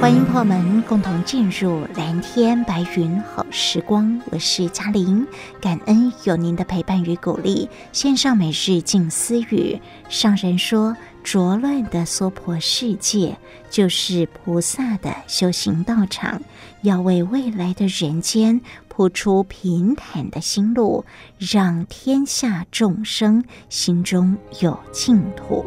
欢迎朋友们共同进入蓝天白云好时光，我是嘉玲，感恩有您的陪伴与鼓励。线上每日静思语，上人说，浊乱的娑婆世界就是菩萨的修行道场，要为未来的人间铺出平坦的心路，让天下众生心中有净土。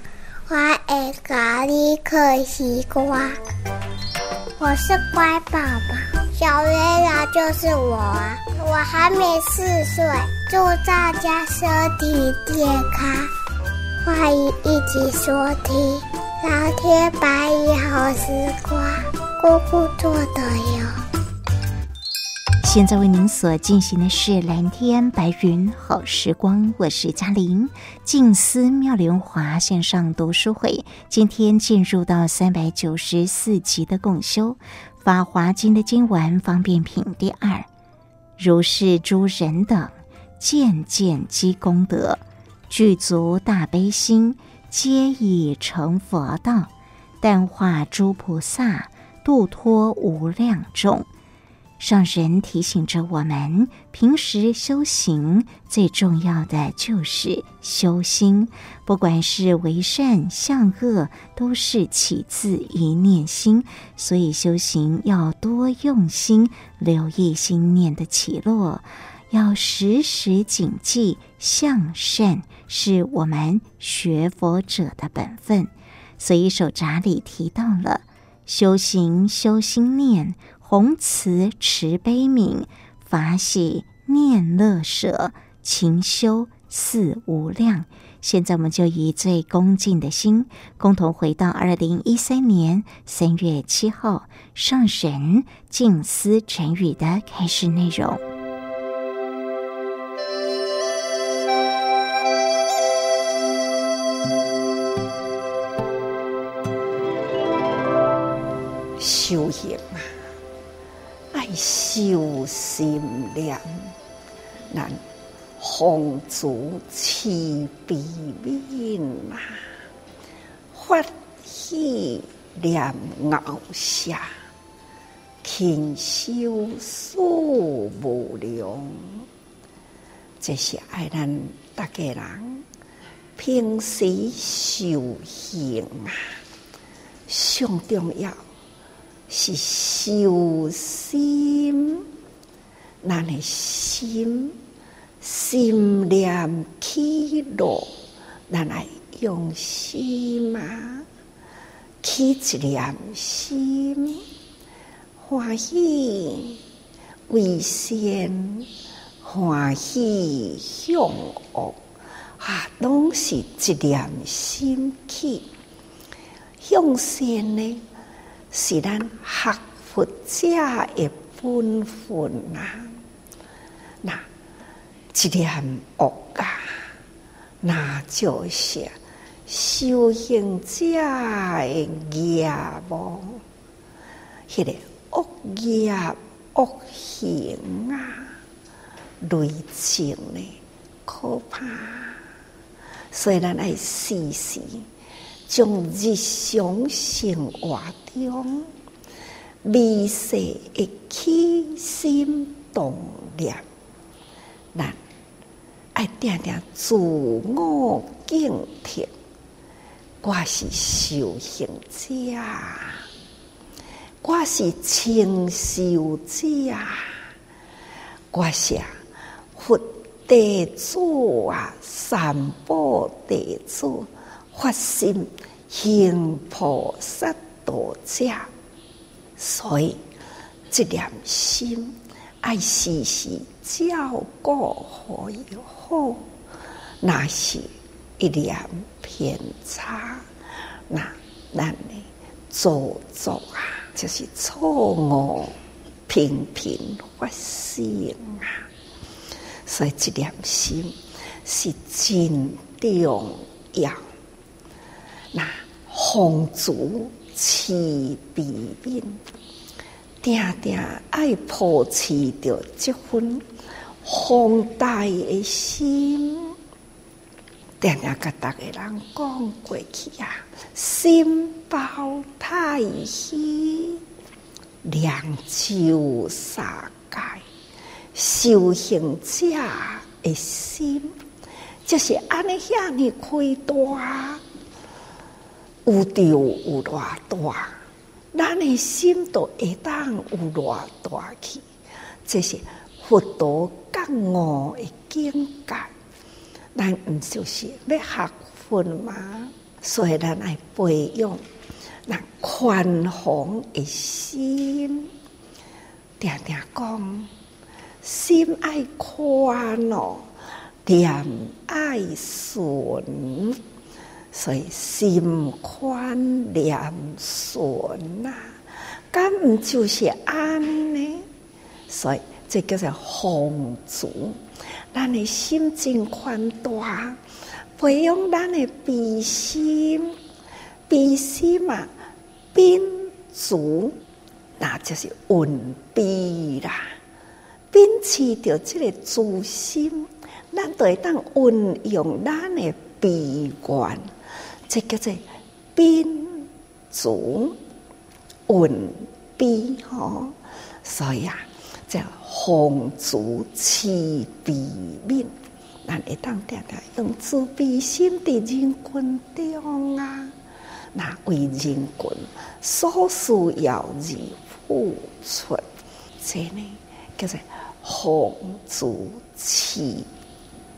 我爱咖喱嗑西瓜。我是乖宝宝，小月亮就是我啊！我还没四岁，祝大家身体健康，欢迎一起收听《蓝天白云好时光》，姑姑做的哟。现在为您所进行的是蓝天白云好时光，我是嘉玲。静思妙莲华线上读书会，今天进入到三百九十四集的共修《法华经》的经文方便品第二。如是诸人等，渐渐积功德，具足大悲心，皆已成佛道，但化诸菩萨，度脱无量众。上人提醒着我们，平时修行最重要的就是修心，不管是为善向恶，都是起自一念心。所以修行要多用心，留意心念的起落，要时时谨记向善，是我们学佛者的本分。所以手札里提到了修行修心念。弘慈持悲悯，法喜念乐舍，勤修四无量。现在我们就以最恭敬的心，共同回到二零一三年三月七号上神静思晨语的开示内容。修行啊！修心念，难奉主慈悲悯啊！发喜念熬舍，勤修数无量。这是爱咱大家人平时修行啊，上重要。是修心，咱的心心念起落，咱来用心嘛，起一念心，欢喜为善，欢喜向恶，啊，拢是一念心起向善呢。是咱学佛者的本分啊！那一念恶啊，那就是修行者的业务。迄个恶业恶行啊，累积呢可怕。所以咱爱时时从日常生活中微细的起心动念，咱爱定定自我警惕。我是修行者，我是清修者，我是佛弟子啊，三宝弟子，发心行菩萨。道者，所以这念心爱时时照顾好以后，那是一念偏差，那咱呢做做啊，就是错误频频发生啊。所以这念心是真重要，那红烛。慈悲悯，定定爱保持着这份宏大的心，定定甲大家人讲过去啊，心包太虚，两手三界，修行者的心，就是安尼遐尼开大。有着有偌大，咱的心都会当有偌大去。这是佛陀觉悟的境界，咱毋就是要学佛吗？所以咱爱培养那宽宏的心，定定讲心爱宽哦，念爱顺。所以心宽念顺呐，咁唔就是安呢？所以这叫做宏足，咱的心真宽大，培养咱的悲心，悲心嘛，秉足，那就是稳悲啦。秉持着这个足心，咱就会当运用咱的悲观。这叫做宾足，稳悲吼，所以啊，叫丰足慈悲悯，咱会当定定用慈悲心伫人群中啊，那为人群所需要而付出，这呢叫做丰足慈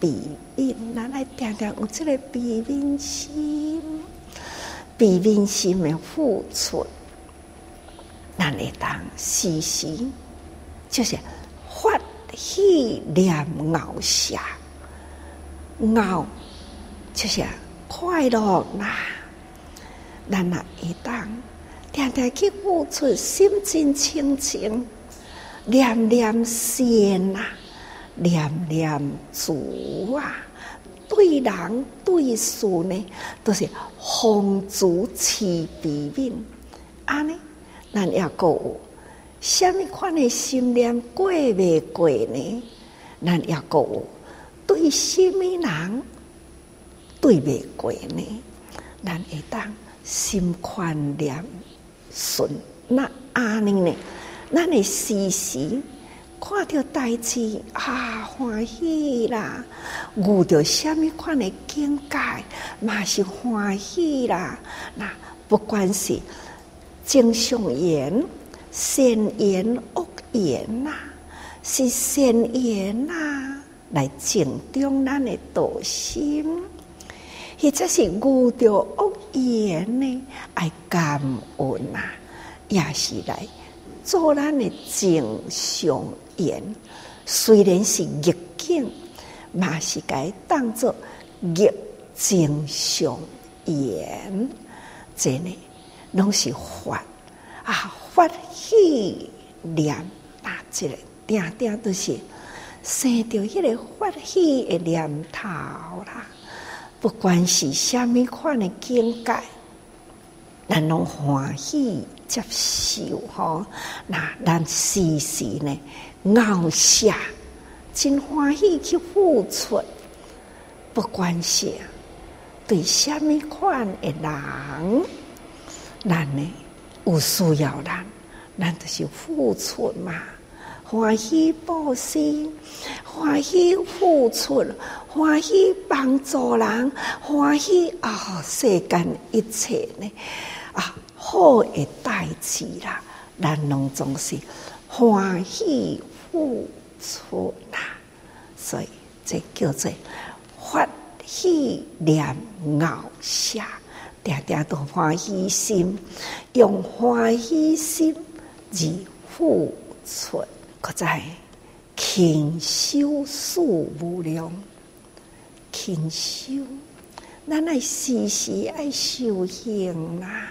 悲悯，咱来定定有这个悲悯心。悲悯心的付出，咱会当时时就是发喜念熬舍，熬就是快乐啦。咱也会当常常去付出，心真清净，念念善啊，念念足啊。对人对事呢，都是丰足慈悲悯。安尼，咱也阁有什么款的心念过未过呢？咱也阁有对什么人对未过呢？咱会当心宽念顺。那安尼呢？咱会时时。看到代志啊，欢喜啦！遇到什么款的境界，嘛是欢喜啦。那不管是正常言、善言、恶言呐，是善言呐，来正中咱的道心；或者是遇到恶言呢，爱感恩呐，也是来做咱的正常。言虽然是逆境，嘛是该当作逆正常言，这呢，拢是发啊发喜念啊，这个定定都是生着迄个发喜的念头啦。不管是虾米款的境界，咱拢欢喜接受吼。那咱时时呢？熬下真欢喜去付出，不管是对虾米款的人，咱呢有需要人，咱就是付出嘛。欢喜报喜，欢喜付出，欢喜帮助人，欢喜啊、哦！世间一切呢啊好的代志啦，咱拢总是欢喜。付出啦，所以这叫做发喜念熬舍，定定都欢喜心，用欢喜心而付出，可在勤修事无量，勤修，咱爱时时爱修行啦，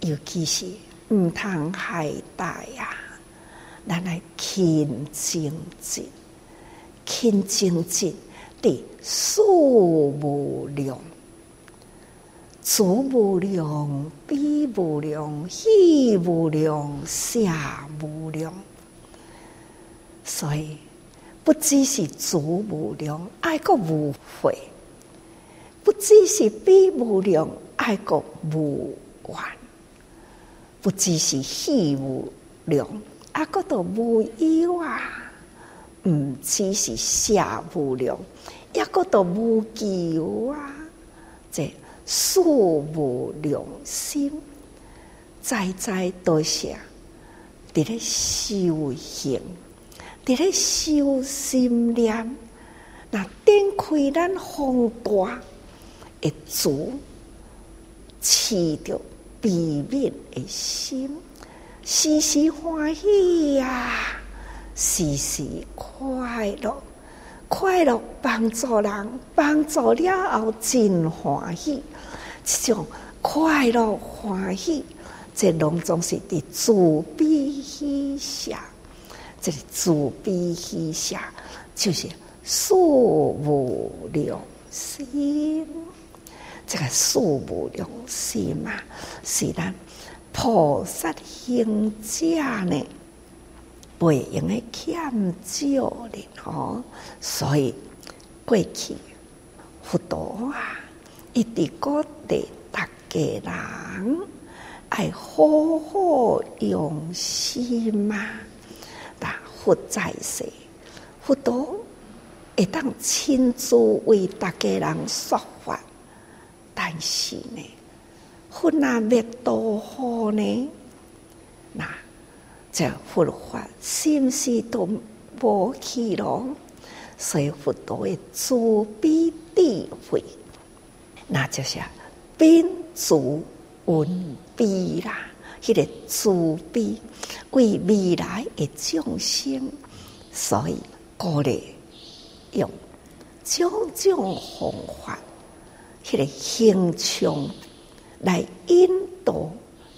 尤其是毋通懈怠呀。咱来勤精进，勤精进的事无量，足无量，悲无量，喜无量，舍无量。所以不只是足无量，爱个无悔；不只是悲无量，爱个无完；不只是喜无量。啊，个都无有啊，毋只是舍无量，一个都无求啊。这事无良心，在在多谢，伫咧修行，伫咧修心念，那点开咱宏大一足，持着悲悯的心。时时欢喜呀、啊，时时快乐，快乐帮助人，帮助了后真欢喜。这种快乐欢喜，这拢总是伫自悲喜下，这个自悲喜下就是事无量心。这个事无量心嘛，是咱。菩萨行者呢，不用诶欠少的吼，所以过去佛陀啊，一直鼓励大家人爱好好用心嘛。但佛在世，佛陀会当亲自为大家人说法，但是呢，佛那灭多好呢？那这佛法是不是都无去咯？所以佛陀的慈悲智慧，那就是宾主文悲啦。迄个慈悲为未来的众生，所以鼓励用种种方法，迄个形象来引导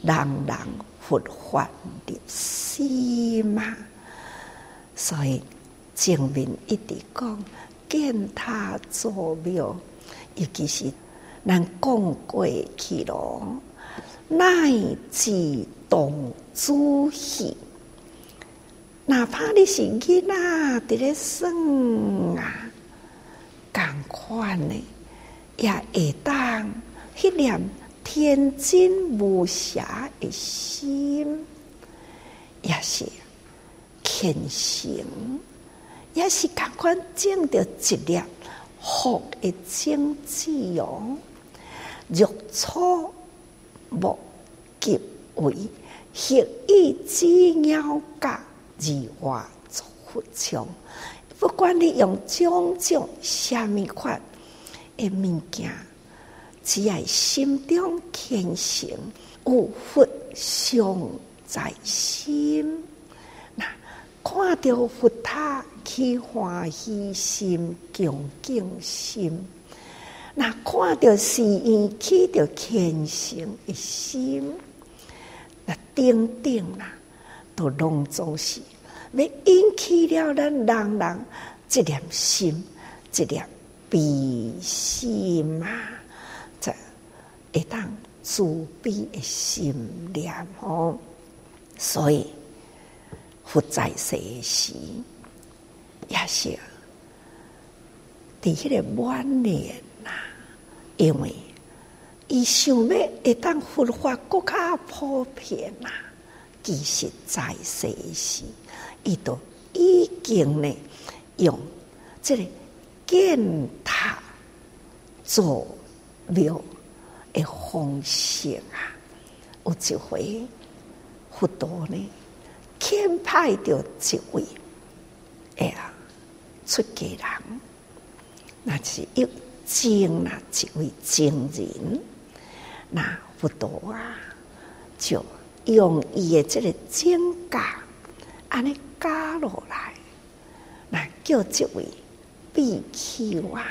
人人佛法的心嘛。所以前面一直讲见他做庙，尤其是咱讲过去咯。乃至动诸喜，哪怕你是囡仔伫咧耍啊，共款呢，也会当迄念天真无邪的心，也是虔诚，也是共款种着一粒福的种子哦，入错。莫急为学以致鸟家而化作佛像。不管你用种种虾米款的物件，只要心中虔诚，有佛像在心，那看到佛塔起欢喜心、恭敬心。那看到寺院起着虔诚的心，那等等啦，都拢总是要引起了咱人人这点心，这点悲心嘛，会当慈悲的心念哦。所以佛在世时，也是伫迄个晚年。因为伊想要会当佛法更加普遍呐，其实在世时，伊都已经呢用这个建塔做庙的方式啊，有一回佛陀呢牵派着一位哎呀出家人，那是一。经啊，一位经人，那佛陀啊，就用伊的这个经架，安尼加落来，那叫这位比丘啊，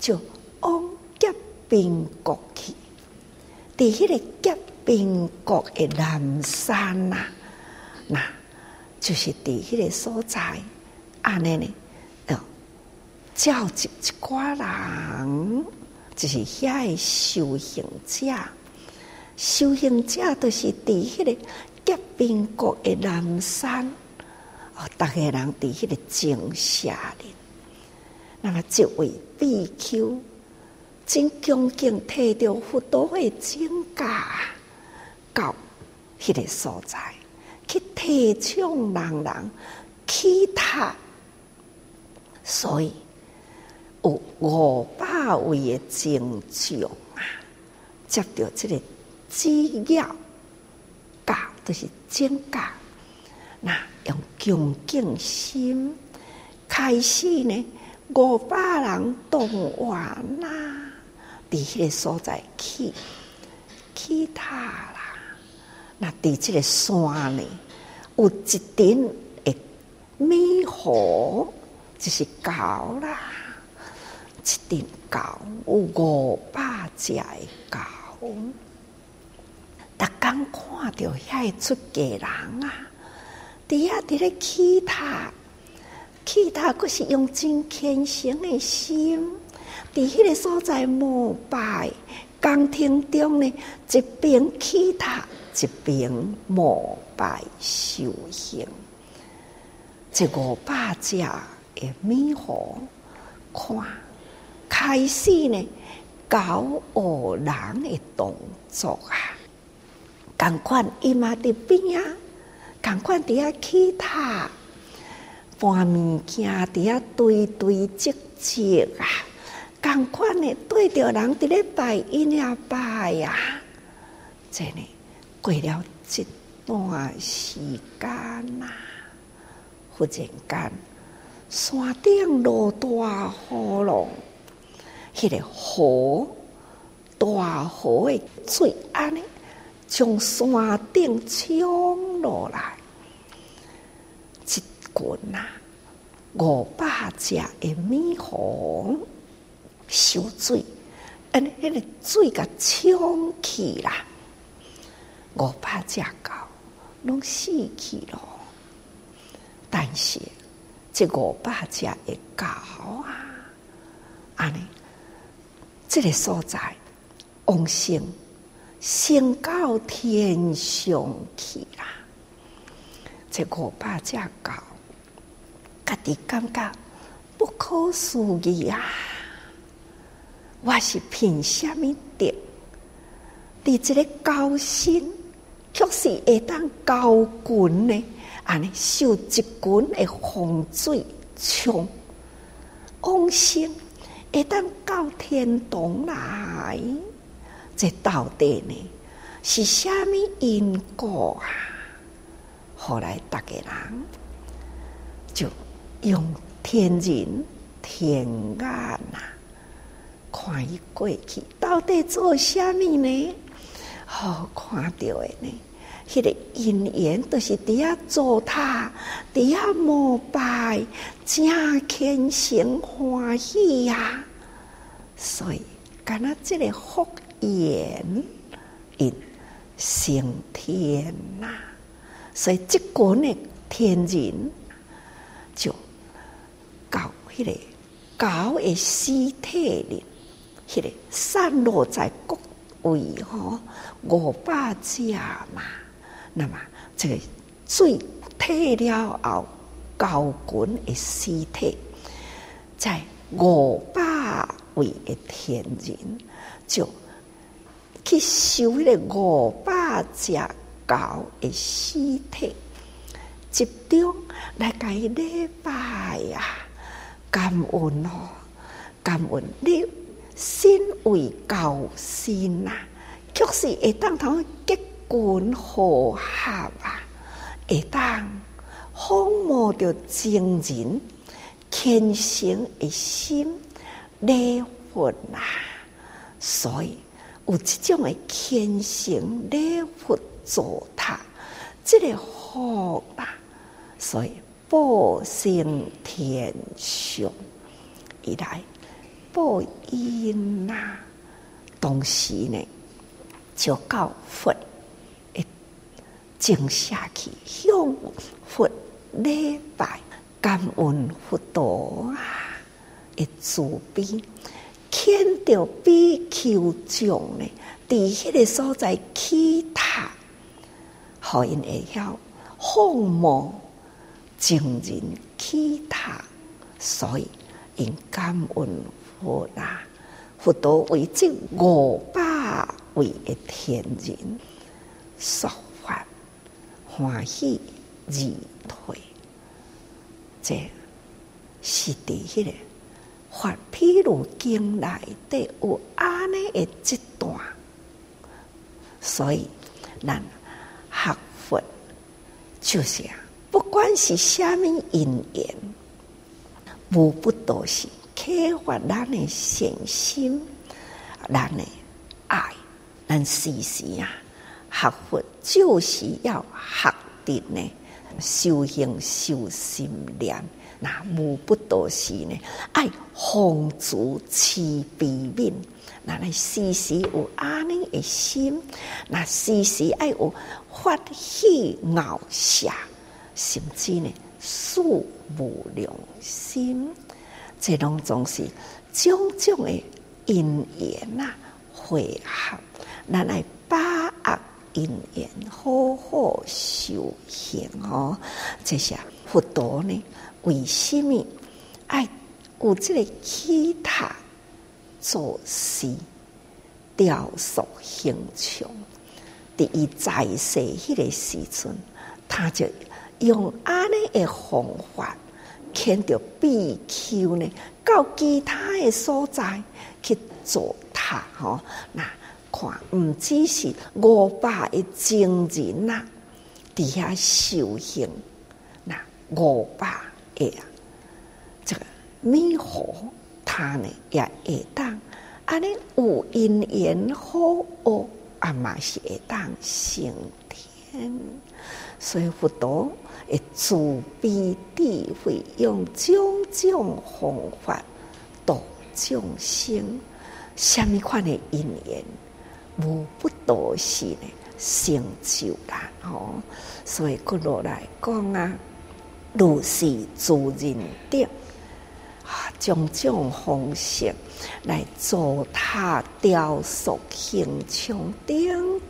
就往结冰国去。伫迄个结冰国的南山呐，那就是伫迄个所在，安尼呢。召集一寡人，就是遐个修行者。修行者都是伫迄个结冰国的南山，哦，逐个人伫迄个静下里。那么，这位比丘真恭敬，摕着佛陀的经架到迄个所在，去提倡人人起塔，所以。有五百位的众将啊，接到这个机要教，都、是经教。那用恭敬心开始呢，五百人动员呐，伫迄个所在起起塔啦。那伫这个山呢，有一顶的美火，就是高啦。一顶高有五百只的高，逐工看到遐个出家人啊，伫遐伫咧起塔，起塔阁是用真虔诚的心，伫迄个所在膜拜，宫廷中呢，一边起塔，一边膜拜修行，这五百只的美猴看。开始呢，教学人的动作啊，共款伊嘛伫边啊，共款伫遐乞讨，搬物件伫遐堆堆积积啊，共款诶对着人伫咧拜因呀拜呀，真诶过了一段时间呐，忽然间山顶落大雨咯，迄个河大河诶水安尼。从山顶冲落来，一群啊五百只的蜜蜂受水，安尼迄个水甲冲去啦，五百只狗拢死去咯。但是这五百只的狗啊，安尼这个所在，往生。升到天上去啦！这五百只狗，家己感觉不可思议啊！我是凭什么的？伫这个高山，却是会当高群呢？安尼受一群的洪水冲往生，会当到天堂来。这到底呢是虾米因果啊？后来大家人就用天人天眼呐，看伊过去到底做虾米呢？好看到的呢，迄、个因缘都是伫遐做塔，伫遐膜拜，真虔诚欢喜、啊！所以，干那这个福。言因升天呐，所以即个呢，天人就搞迄个搞诶尸体里，迄个散落在各位吼五百只嘛，那么这个最退了后，高滚的尸体，在五百位的天人就。去收迄个五百只狗的尸体，集中来甲伊礼拜呀，感恩哦，感恩你身为高仙呐，确实会当同结棍和合啊，会当抚摸着情人虔诚的心礼佛呐，所以。有这种的虔诚礼佛做塔，这个福啊，所以报升天上，以来报应呐，同时呢，就到佛，诶，静下去向佛礼拜，感恩佛陀啊，诶，慈悲。牵着比丘众呢，伫迄个所在起塔，互因会晓奉蒙众人起塔，所以因感恩佛啦。佛陀为这五百位的天人，说法欢喜而退，这是伫迄个。发譬如经内底有安尼的一段，所以咱学佛就是啊，不管是虾米因缘，无不都是开发咱的善心，咱的爱，咱时时啊学佛就是要学的呢，修行修心念。那无不都是呢，爱奉主慈悲悯，那来时时有安尼的心，那时时爱有发喜傲舍，甚至呢，树无量心，这拢总是种种的因缘啊，会合，咱来把握因缘，好好修行哦。这些佛陀呢？为什么爱有这个其他做事雕塑形象？伫伊在世迄个时阵，他就用安尼的方法，牵着比丘呢，到其他的所在去做塔吼。那看，毋只是五百个僧人呐，伫遐修行，那五百个啊，这个弥陀他呢也会当安尼有因缘好哦。阿妈是会当升天，所以佛陀会慈悲智慧，用种种方法度众生。什么款的因缘，无不多时呢成就啦！吼，所以佫落来讲啊，如是诸人等。啊，种种方式来做他雕塑形象等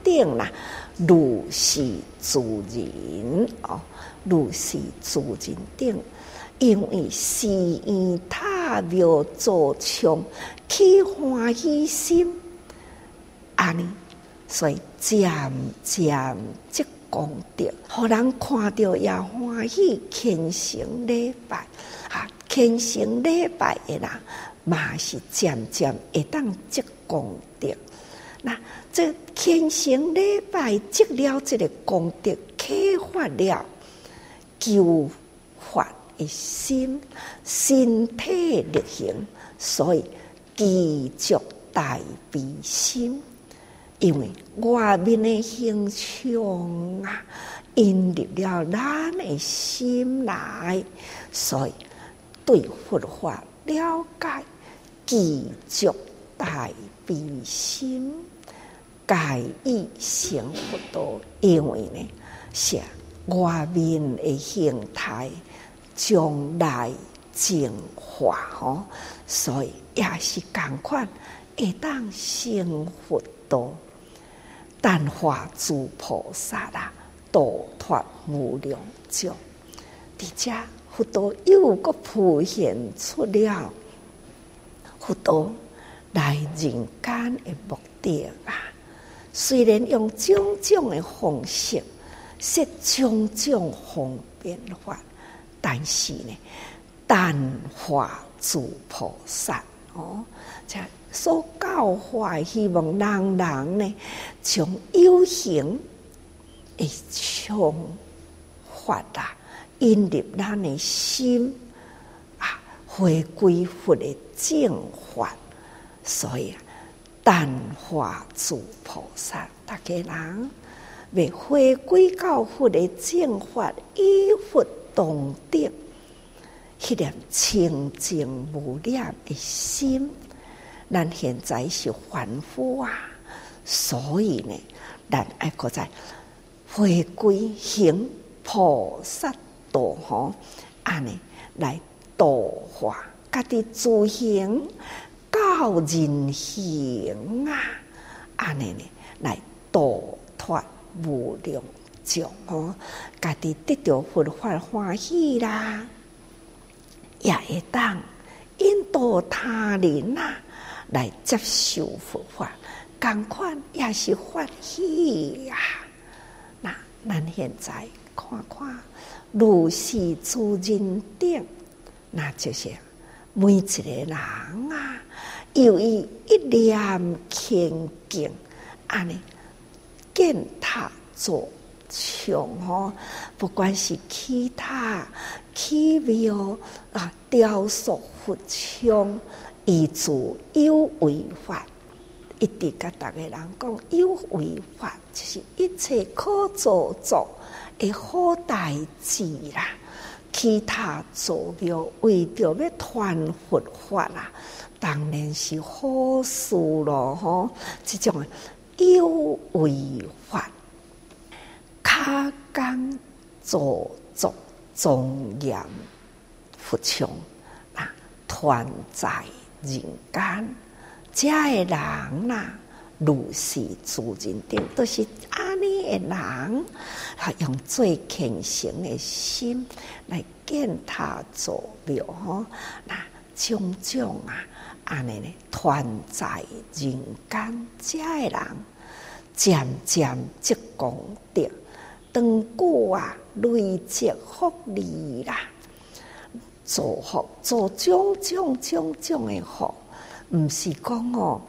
等啦，如是诸人哦，如是诸人等，因为是以他庙做像起欢喜心，安尼，所以渐渐即功德，互人看到也欢喜，虔诚礼拜。啊虔诚礼拜的人，嘛是渐渐会当积功德。那这虔诚礼拜积了这个功德，开发了修法的心，身体力行，所以继续大悲心。因为外面的形象啊，引入了咱的心来，所以。对佛法了解，继续大悲心，改以成佛道。因为呢，是外面的形态将来净化吼，所以也是同款，会当成佛道，但化诸菩萨啦，度脱无量众，伫遮。佛陀又个浮现出了佛陀来人间的目的啊！虽然用种种的方式，说种种方便法，但是呢，淡化诸菩萨哦，即所教化，希望人人呢，从有形诶种法啊。引入咱的心啊，回归佛的正法，所以啊，淡化诸菩萨，大家人为回归到佛的正法，依佛当得，迄念清净无量的心。咱现在是凡夫啊，所以呢，咱爱搁再回归行菩萨。道吼，安尼来度化，家己自行教人行啊，安尼呢来度脱无量众吼，家己得到佛法欢喜啦，也会当引导他人啊来接受佛法，共款也是欢喜呀。那咱现在看看。如是诸人等，那就是每一个人啊，由于一念清净，安尼建塔做像吼，不管是其他奇妙啊，雕塑佛像，以助有为法，一直甲逐个人讲有为法，就是一切可做作。会好代志啦，其他做了为着要传佛法啦，当然是好事咯吼。这种有为法，卡刚做作庄严佛像啊，团在人间，这的人呐。如是诸人等，都是安尼的人，用最虔诚的心来建塔造庙吼，那种种啊，安尼呢，团在人间，这的人渐渐积功德，长久啊累积福利啦，造福做种种种种诶福，毋是讲哦，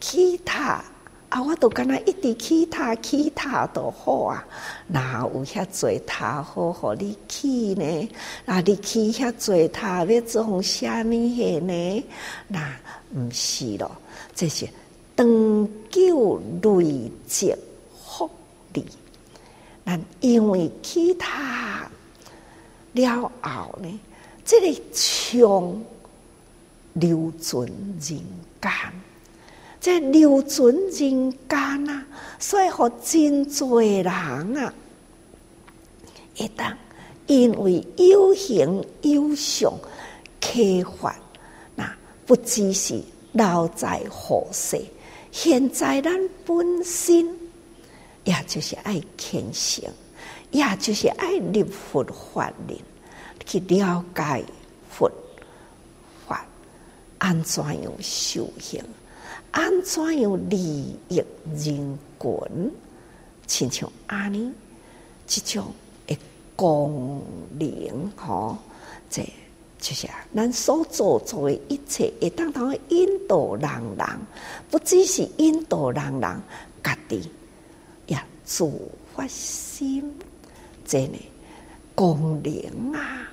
其他啊，我都敢若一直其他其他都好啊，哪有遐济他好互你去呢？那你去遐济他要种虾米货呢？那毋是咯，这是。长久累积福利，但因为其他了后呢，这个像留存人间，这留存人间啊，所以和真多人啊，一旦因为有形有相开发，那不只是留在后世。现在咱本身，也就是爱虔诚，也就是爱立佛法人去了解佛法，安怎样修行，安怎样利益人群，亲像安尼，即种的功能，吼，这。就是，咱所做做的一切，会当当引导人人，不只是引导人人家己，也自发心，真诶功能啊，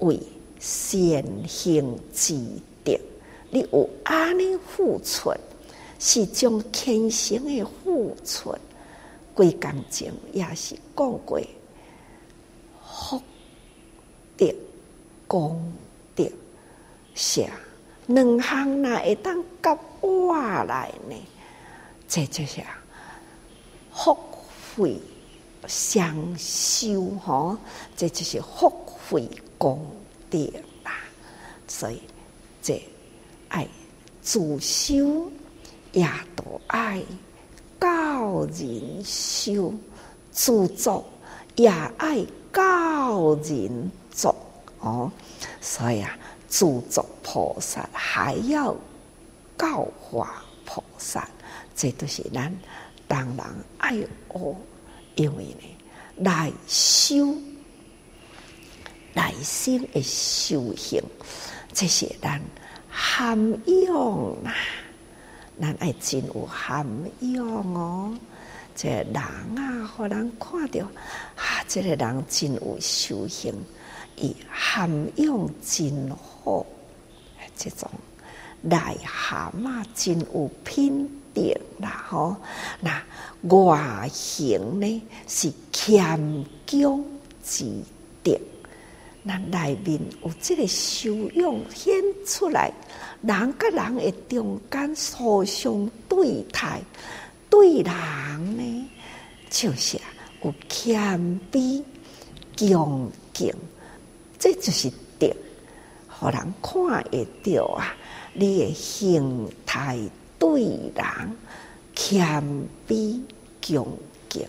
为善行积德，你有安尼付出，是种虔诚诶付出，归感情也是讲过，福德。功德是两项哪会当夹我来呢？这就是福慧双修吼，这就是福慧功德啦。所以这爱自修也都爱教人修，自作也爱教人作。哦，所以啊，自作菩萨还要教化菩萨，这都是咱当然爱学，因为呢，来修来生的修行，这些咱涵养啊，咱爱真有涵养哦。这人啊，互人看到啊，这个人真有修行。以涵养真好，这种癞蛤蟆真有品德啦！吼，那外形呢是谦恭之德，那内面有这个修养显出来，人跟人诶中间互相对待，对人呢就是有谦卑恭敬。这就是德，互人看会到啊！你的心态对人谦卑恭敬，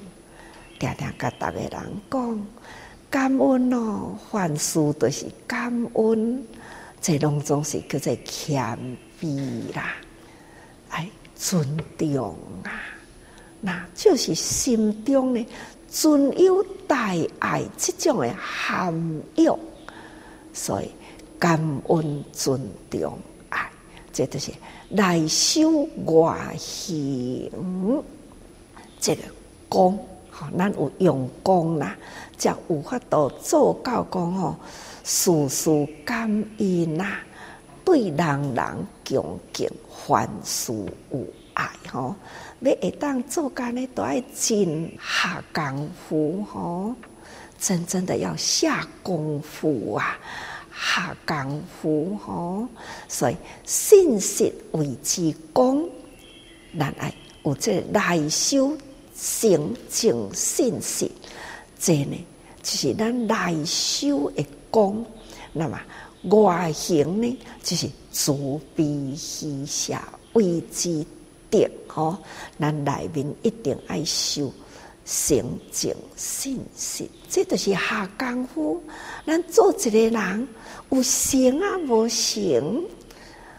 常常甲逐个人讲感恩哦，凡事都是感恩，这拢总是叫做谦卑啦，哎，尊重啊，那就是心中呢存有大爱这种的涵养。所以感恩、尊重、爱，这都是内修外行。这个功，好，咱有用功啦，才有法度做到讲吼，事事感恩呐，对人人恭敬，凡事有爱吼。要会当做干呢，都爱真下功夫吼，真正的要下功夫啊！下功夫吼，所以信实为之功，咱爱有这内修成净信息，这呢就是咱内修的功。那么外形呢，就是慈悲喜舍为之德吼，咱内面一定爱修。成净信实，这就是下功夫。咱做一个人，有成啊无成，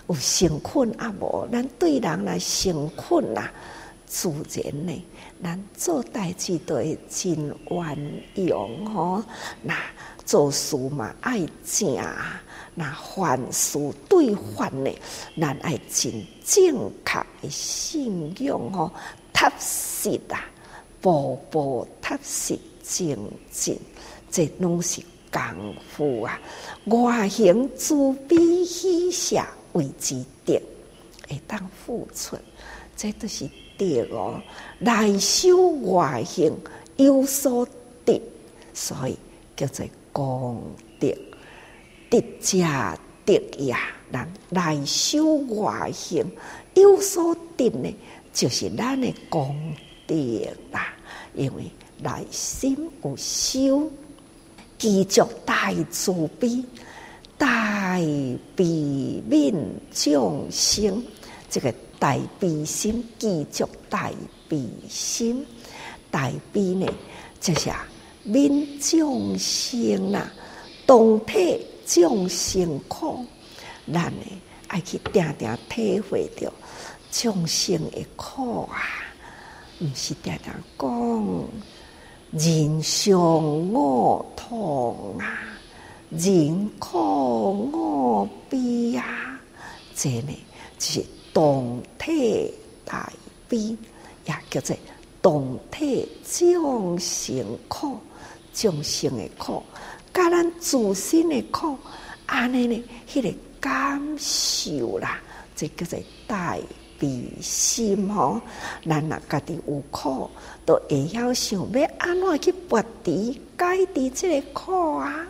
有成困啊无。咱对人来成困啊，自然呢，咱做代志都会真圆融吼。那做事嘛爱正，那凡事对凡呢，咱爱真正确的信用吼，踏实啊，步步踏实，精进，这拢是功夫啊。外行慈悲喜舍为之德，会当付出，这都是德哦。内修外行有所得，所以叫做功德。德者德也，人内修外行有所得呢，就是咱的功德啦。因为内心有修。继续大慈悲，大悲悯众生，这个大悲心继续大悲心，大悲呢，就是民众生啊，动体众生苦，咱呢爱去定定体会着众生的苦啊，毋是定定讲。人生我痛啊，人苦我悲啊，这呢就是动体大悲，也叫做动体众生苦，众生的苦，甲咱自身的苦，安尼呢，迄个感受啦，这叫做大。悲心吼，咱若家己有苦，都会晓想要安怎去拔除、解除这个苦啊。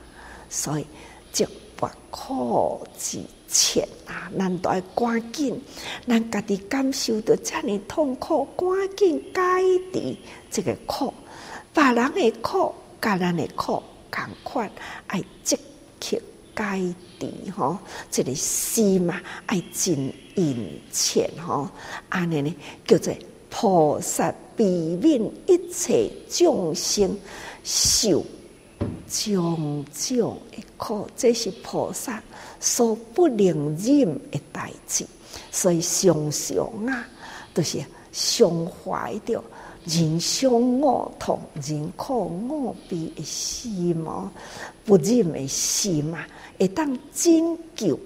所以，即拔苦之前啊，咱都要赶紧，咱家己感受到遮尔痛苦，赶紧解除这个苦。别人的苦，甲咱的苦共款，爱积极解除吼，这个心嘛，爱真。殷切吼，安尼呢叫做菩萨避免一切众生受种种的苦，这是菩萨所不能忍的代志。所以常常啊，都、就是常怀着人伤我痛、人苦我悲的心嘛，不忍的心嘛，会当拯救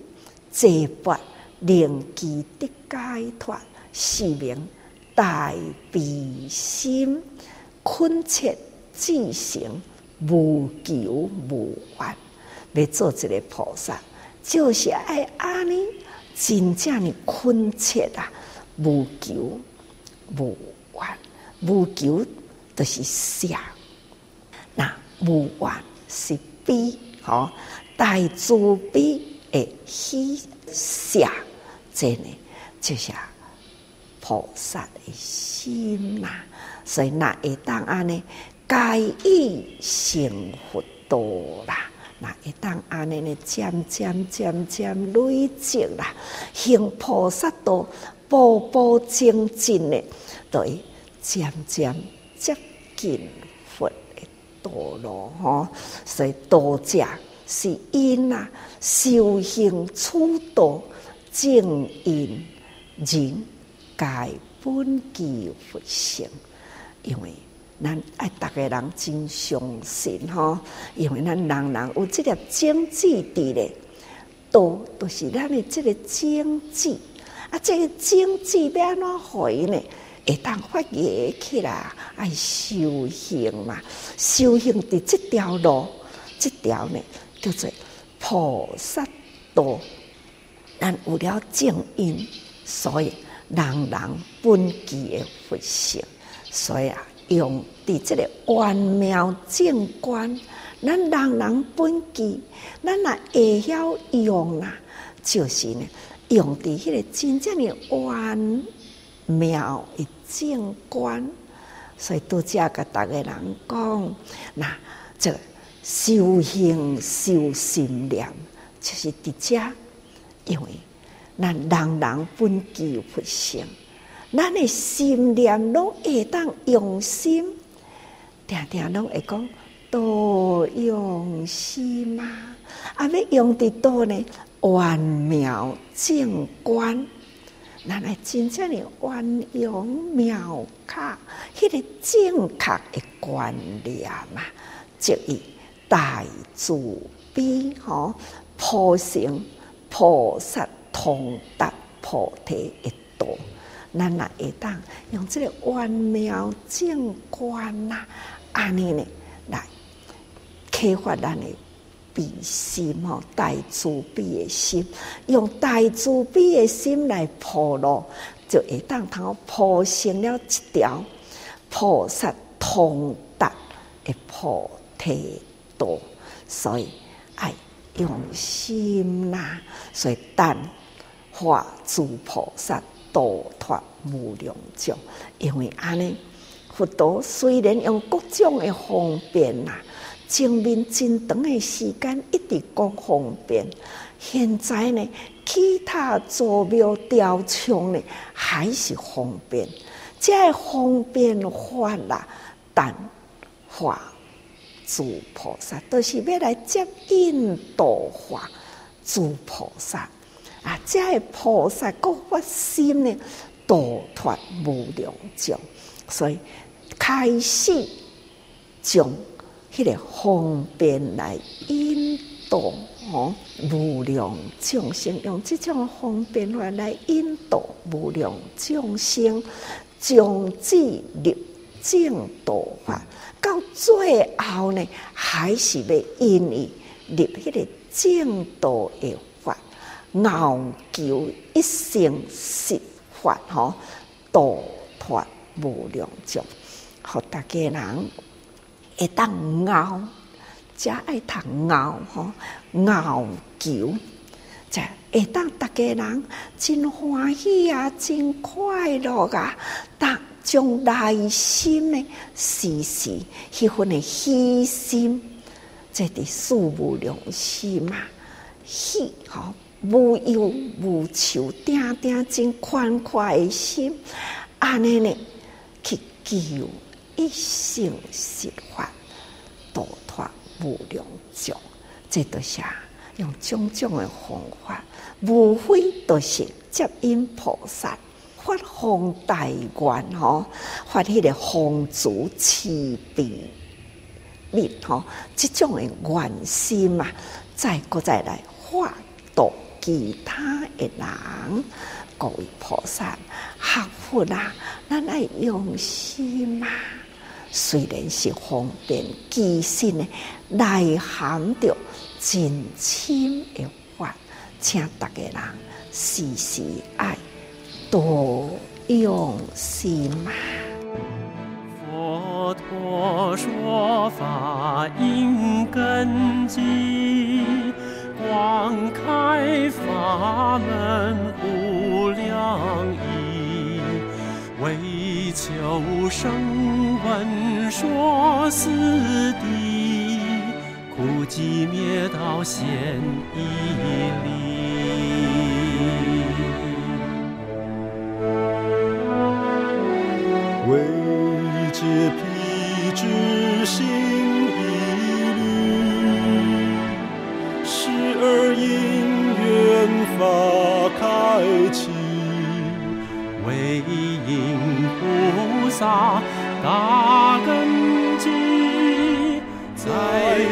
这般。令其得解脱，是名大悲心，恳切至诚，无求无怨。要做一个菩萨，就是爱安尼，真正的恳切啊，无求无，无求就是舍，那无怨是悲，吼，大慈悲的喜舍。这呢，就是菩萨的心呐，所以那会当安呢，皆以成佛道啦，那会当安尼呢，渐渐渐渐累积啦，行菩萨道，步步精进的，对渐渐接近佛的道路吼。所以道者是因啊，修行出道。正因人皆本具佛性，因为咱爱逐个人真相信吼，因为咱人人有这个种子伫咧，都都是咱的这个种子啊，这个种子要安怎回呢？会当发芽起来，爱修行嘛，修行的这条路，这条呢叫做菩萨道。咱有了正因，所以人人本具的佛性，所以啊，用伫这个圆妙正观，咱人人本具，咱若会晓用啊，就是呢，用伫迄个真正的圆妙的正观，所以拄则甲逐个人讲，那这修行修心念，就是伫遮。因为咱人人本具佛性，咱的心念拢会当用心，定定拢会讲多用心嘛。啊，要用伫倒呢？圆妙正观，咱来真正的运用妙卡，迄个正确的观念嘛，即以大慈悲吼，普生菩萨通达菩提一道，咱也会当用这个万妙正观呐，安尼呢来开发咱的。悲心吼，大慈悲的心，用大慈悲的心来铺路，就会当通铺成了一条菩萨通达的菩提道。所以爱用心呐，所以但化诸菩萨度脱无量众。因为安尼，佛陀虽然用各种的方便呐。前面真长的时间一直讲方便，现在呢，其他祖庙雕像呢还是方便，这方便法啦，但化诸菩萨都、就是要来接引导化诸菩萨。啊，这菩萨各发心呢，度脱无量众，所以开始将。迄个方便来引导吼无量众生，用这种方便法来引导无量众生，将之入正道法，到最后呢，还是要因伊入迄个正道的法，熬求一生实法吼，度脱无量众，互大家人。会当熬，才爱读熬吼，熬求，才会当大家人真欢喜啊，真快乐啊！但将内心呢，时时迄份的喜心，这啲事无量时嘛，喜吼无忧无求，定定真宽快的心，安尼呢去求。一生实法，度脱无量众，这都是用种种的方法，无非都是接引菩萨发宏大愿吼，发迄个宏慈慈悲力吼，这种的愿心嘛，再过再来化度其他的人，各位菩萨学佛啦，咱爱用心嘛。虽然是方便，其实呢，内含着真深的法，请大家人时时爱多用心嘛。佛陀说法应根基，广开法门无量义，为求生。闻说四谛，苦集灭道显义理。为解辟支心疑虑，时而因缘法开启，菩萨。大根基，再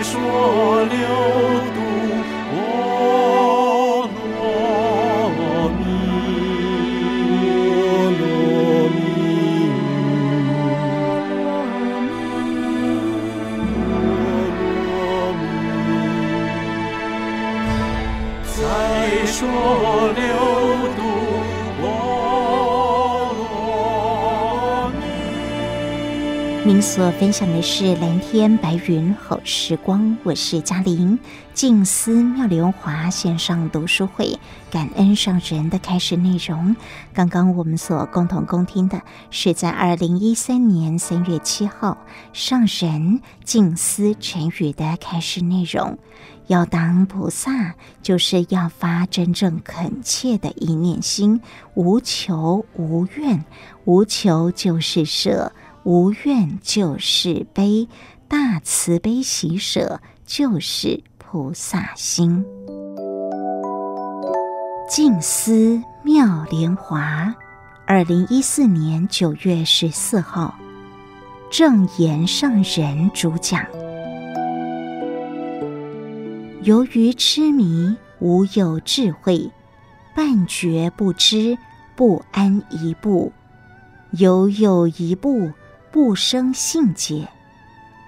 说六所分享的是蓝天白云好时光，我是嘉玲。静思妙莲华线上读书会，感恩上人的开示内容。刚刚我们所共同恭听的是在二零一三年三月七号上人静思晨语的开示内容。要当菩萨，就是要发真正恳切的一念心，无求无怨，无求就是舍。无怨就是悲，大慈悲喜舍就是菩萨心。静思妙莲华，二零一四年九月十四号，正言上人主讲。由于痴迷，无有智慧，半觉不知，不安一步；犹有一步，不生信解，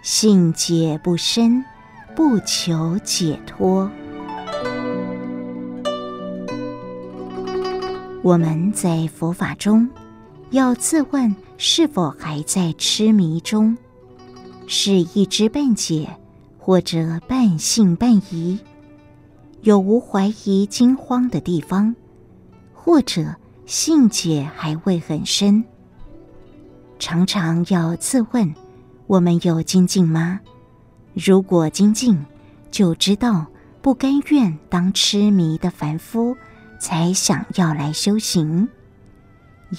信解不深，不求解脱。我们在佛法中，要自问是否还在痴迷中，是一知半解，或者半信半疑，有无怀疑惊慌的地方，或者信解还未很深。常常要自问：我们有精进吗？如果精进，就知道不甘愿当痴迷的凡夫。才想要来修行，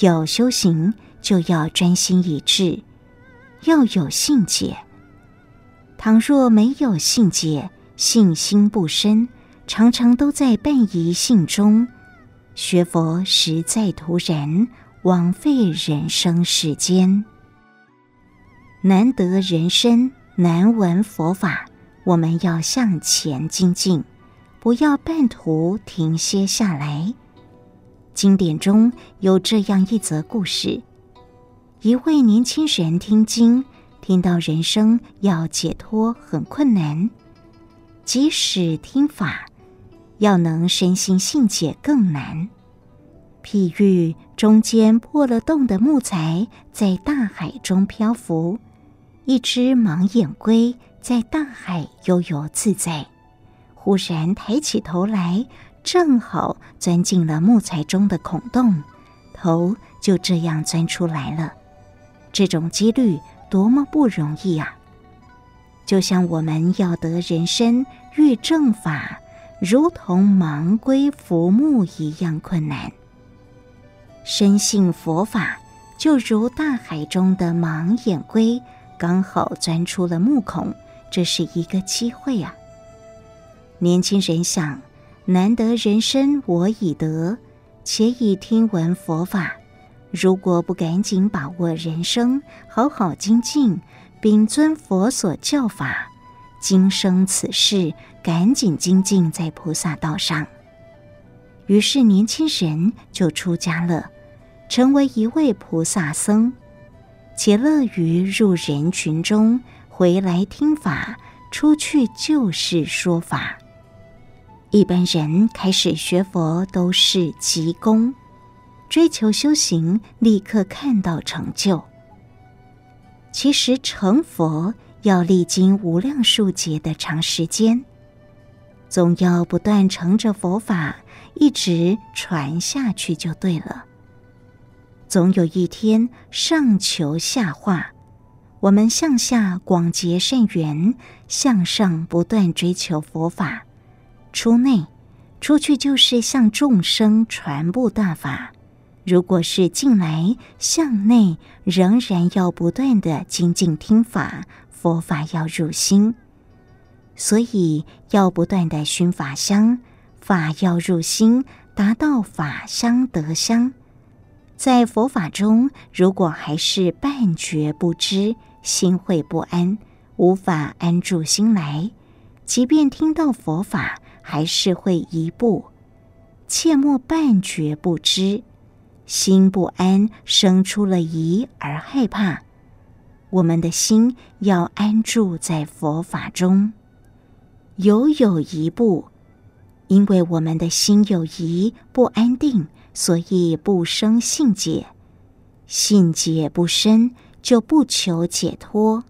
有修行就要专心一致，要有信解。倘若没有信解，信心不深，常常都在半疑信中，学佛实在徒然，枉费人生世间。难得人身，难闻佛法，我们要向前精进。不要半途停歇下来。经典中有这样一则故事：一位年轻人听经，听到人生要解脱很困难，即使听法，要能身心信解更难。譬喻中间破了洞的木材在大海中漂浮，一只盲眼龟在大海悠游自在。忽然抬起头来，正好钻进了木材中的孔洞，头就这样钻出来了。这种几率多么不容易啊！就像我们要得人身遇正法，如同盲龟浮木一样困难。深信佛法，就如大海中的盲眼龟，刚好钻出了木孔，这是一个机会啊！年轻人想：难得人生我已得，且已听闻佛法，如果不赶紧把握人生，好好精进，并遵佛所教法，今生此世赶紧精进在菩萨道上。于是年轻人就出家了，成为一位菩萨僧，且乐于入人群中，回来听法，出去就是说法。一般人开始学佛都是急功，追求修行，立刻看到成就。其实成佛要历经无量数劫的长时间，总要不断乘着佛法一直传下去就对了。总有一天上求下化，我们向下广结善缘，向上不断追求佛法。出内，出去就是向众生传播大法；如果是进来，向内仍然要不断的精进听法，佛法要入心，所以要不断的熏法香，法要入心，达到法香得香。在佛法中，如果还是半觉不知，心会不安，无法安住心来，即便听到佛法。还是会一步，切莫半觉不知，心不安，生出了疑而害怕。我们的心要安住在佛法中，犹有一步，因为我们的心有疑不安定，所以不生信解，信解不深，就不求解脱，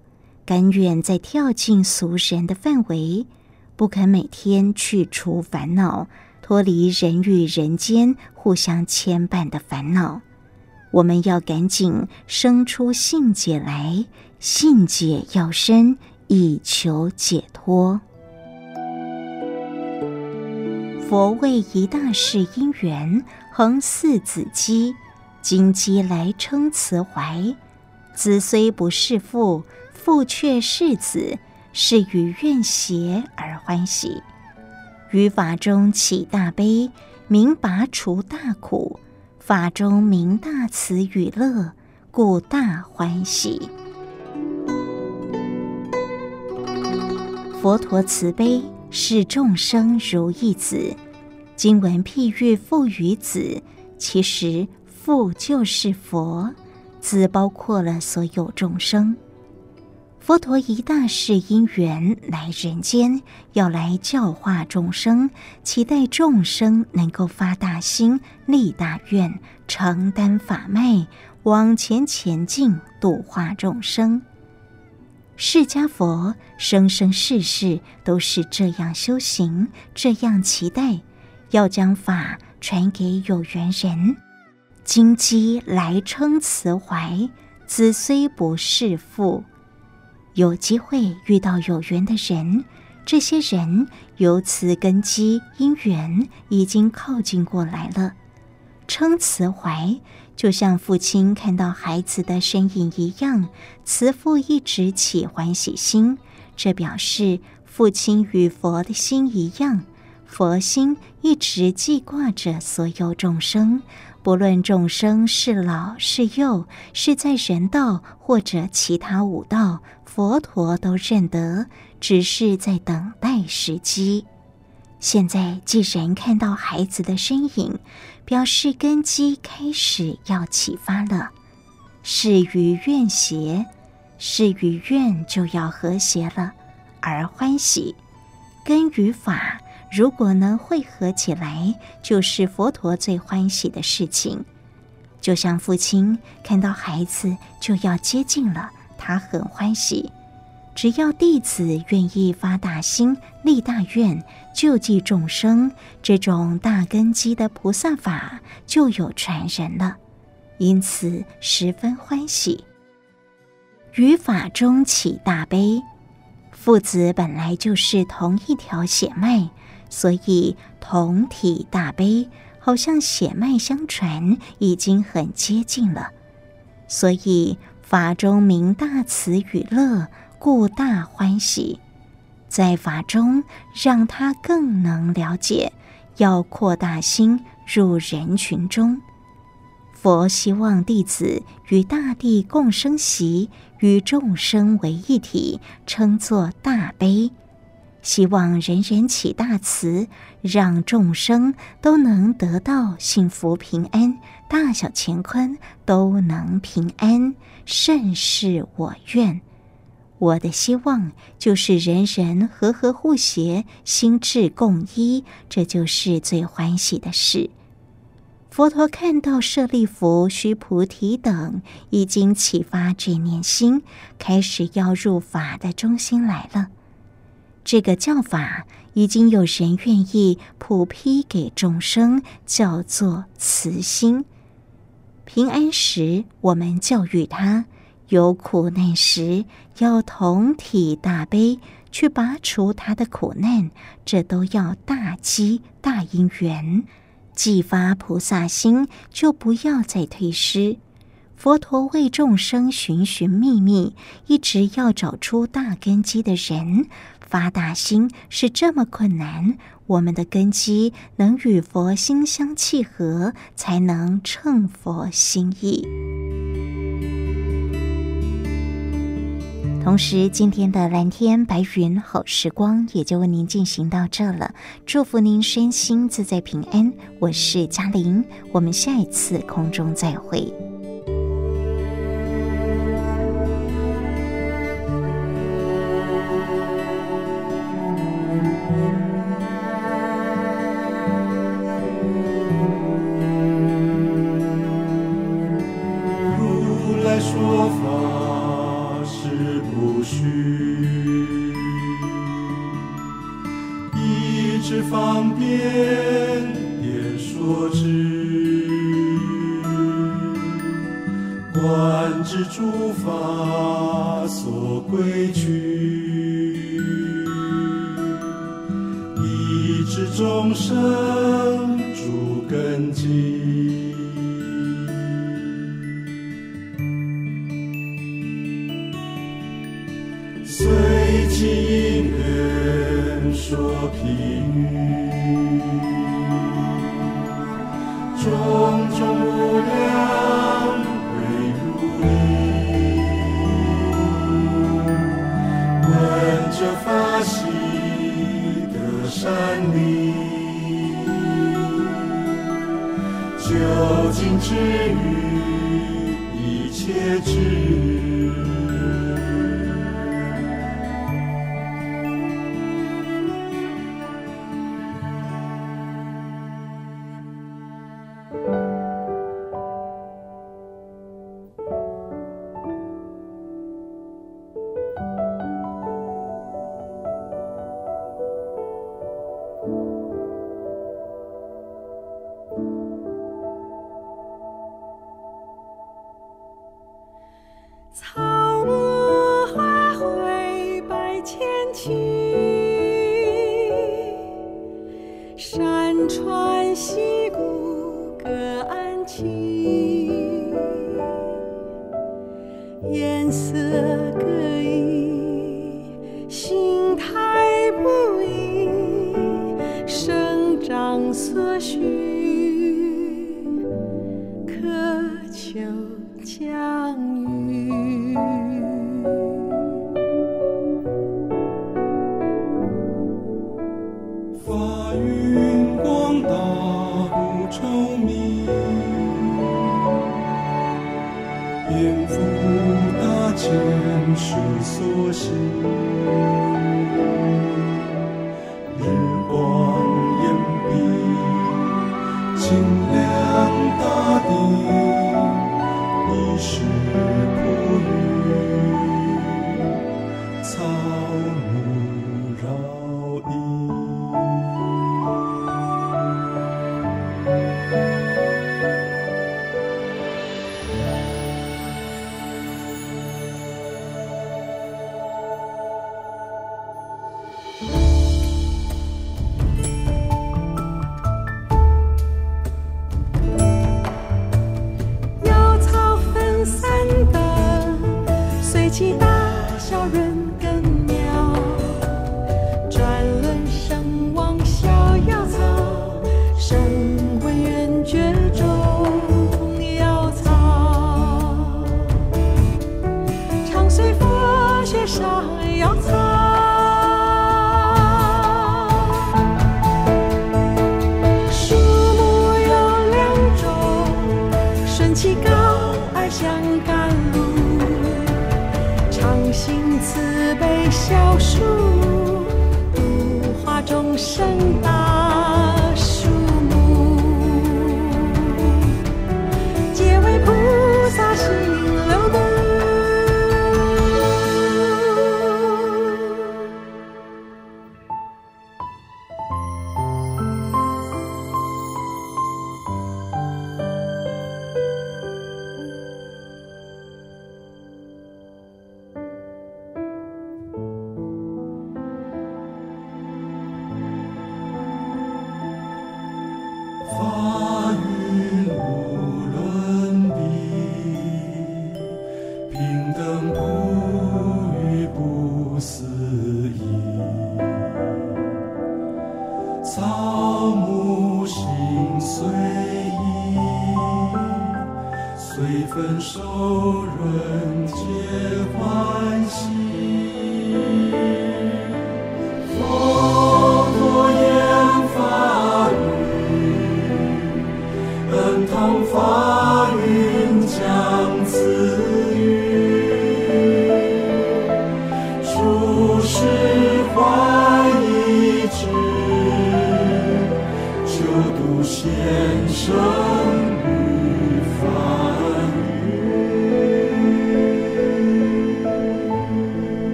甘愿再跳进俗人的范围。不肯每天去除烦恼，脱离人与人间互相牵绊的烦恼。我们要赶紧生出信解来，信解要深，以求解脱。佛为一大事因缘，恒四子机，今机来称慈怀。子虽不是父，父却是子。是与愿协而欢喜，于法中起大悲，明拔除大苦，法中明大慈与乐，故大欢喜。佛陀慈悲，视众生如一子。经文譬喻父与子，其实父就是佛，子包括了所有众生。佛陀一大世因缘来人间，要来教化众生，期待众生能够发大心、立大愿，承担法脉，往前前进，度化众生。释迦佛生生世世都是这样修行，这样期待，要将法传给有缘人。今机来称慈怀，子虽不是父。有机会遇到有缘的人，这些人由此根基因缘已经靠近过来了，称慈怀，就像父亲看到孩子的身影一样，慈父一直起欢喜心，这表示父亲与佛的心一样，佛心一直记挂着所有众生，不论众生是老是幼，是在人道或者其他五道。佛陀都认得，只是在等待时机。现在既然看到孩子的身影，表示根基开始要启发了。事与愿协，事与愿就要和谐了，而欢喜。根与法如果能汇合起来，就是佛陀最欢喜的事情。就像父亲看到孩子就要接近了。他很欢喜，只要弟子愿意发大心、立大愿、救济众生，这种大根基的菩萨法就有传人了，因此十分欢喜。于法中起大悲，父子本来就是同一条血脉，所以同体大悲，好像血脉相传，已经很接近了，所以。法中明大慈与乐，故大欢喜。在法中，让他更能了解，要扩大心入人群中。佛希望弟子与大地共生习，与众生为一体，称作大悲。希望人人起大慈，让众生都能得到幸福平安，大小乾坤都能平安。甚是我愿，我的希望就是人人和和互协，心志共一，这就是最欢喜的事。佛陀看到舍利弗、须菩提等已经启发这念心，开始要入法的中心来了。这个教法已经有人愿意普披给众生，叫做慈心。平安时，我们教育他；有苦难时，要同体大悲去拔除他的苦难。这都要大机大因缘，既发菩萨心，就不要再退失。佛陀为众生寻寻觅觅，一直要找出大根基的人。发大心是这么困难。我们的根基能与佛心相契合，才能称佛心意。同时，今天的蓝天白云好时光也就为您进行到这了。祝福您身心自在平安。我是嘉玲，我们下一次空中再会。一掷终身，所是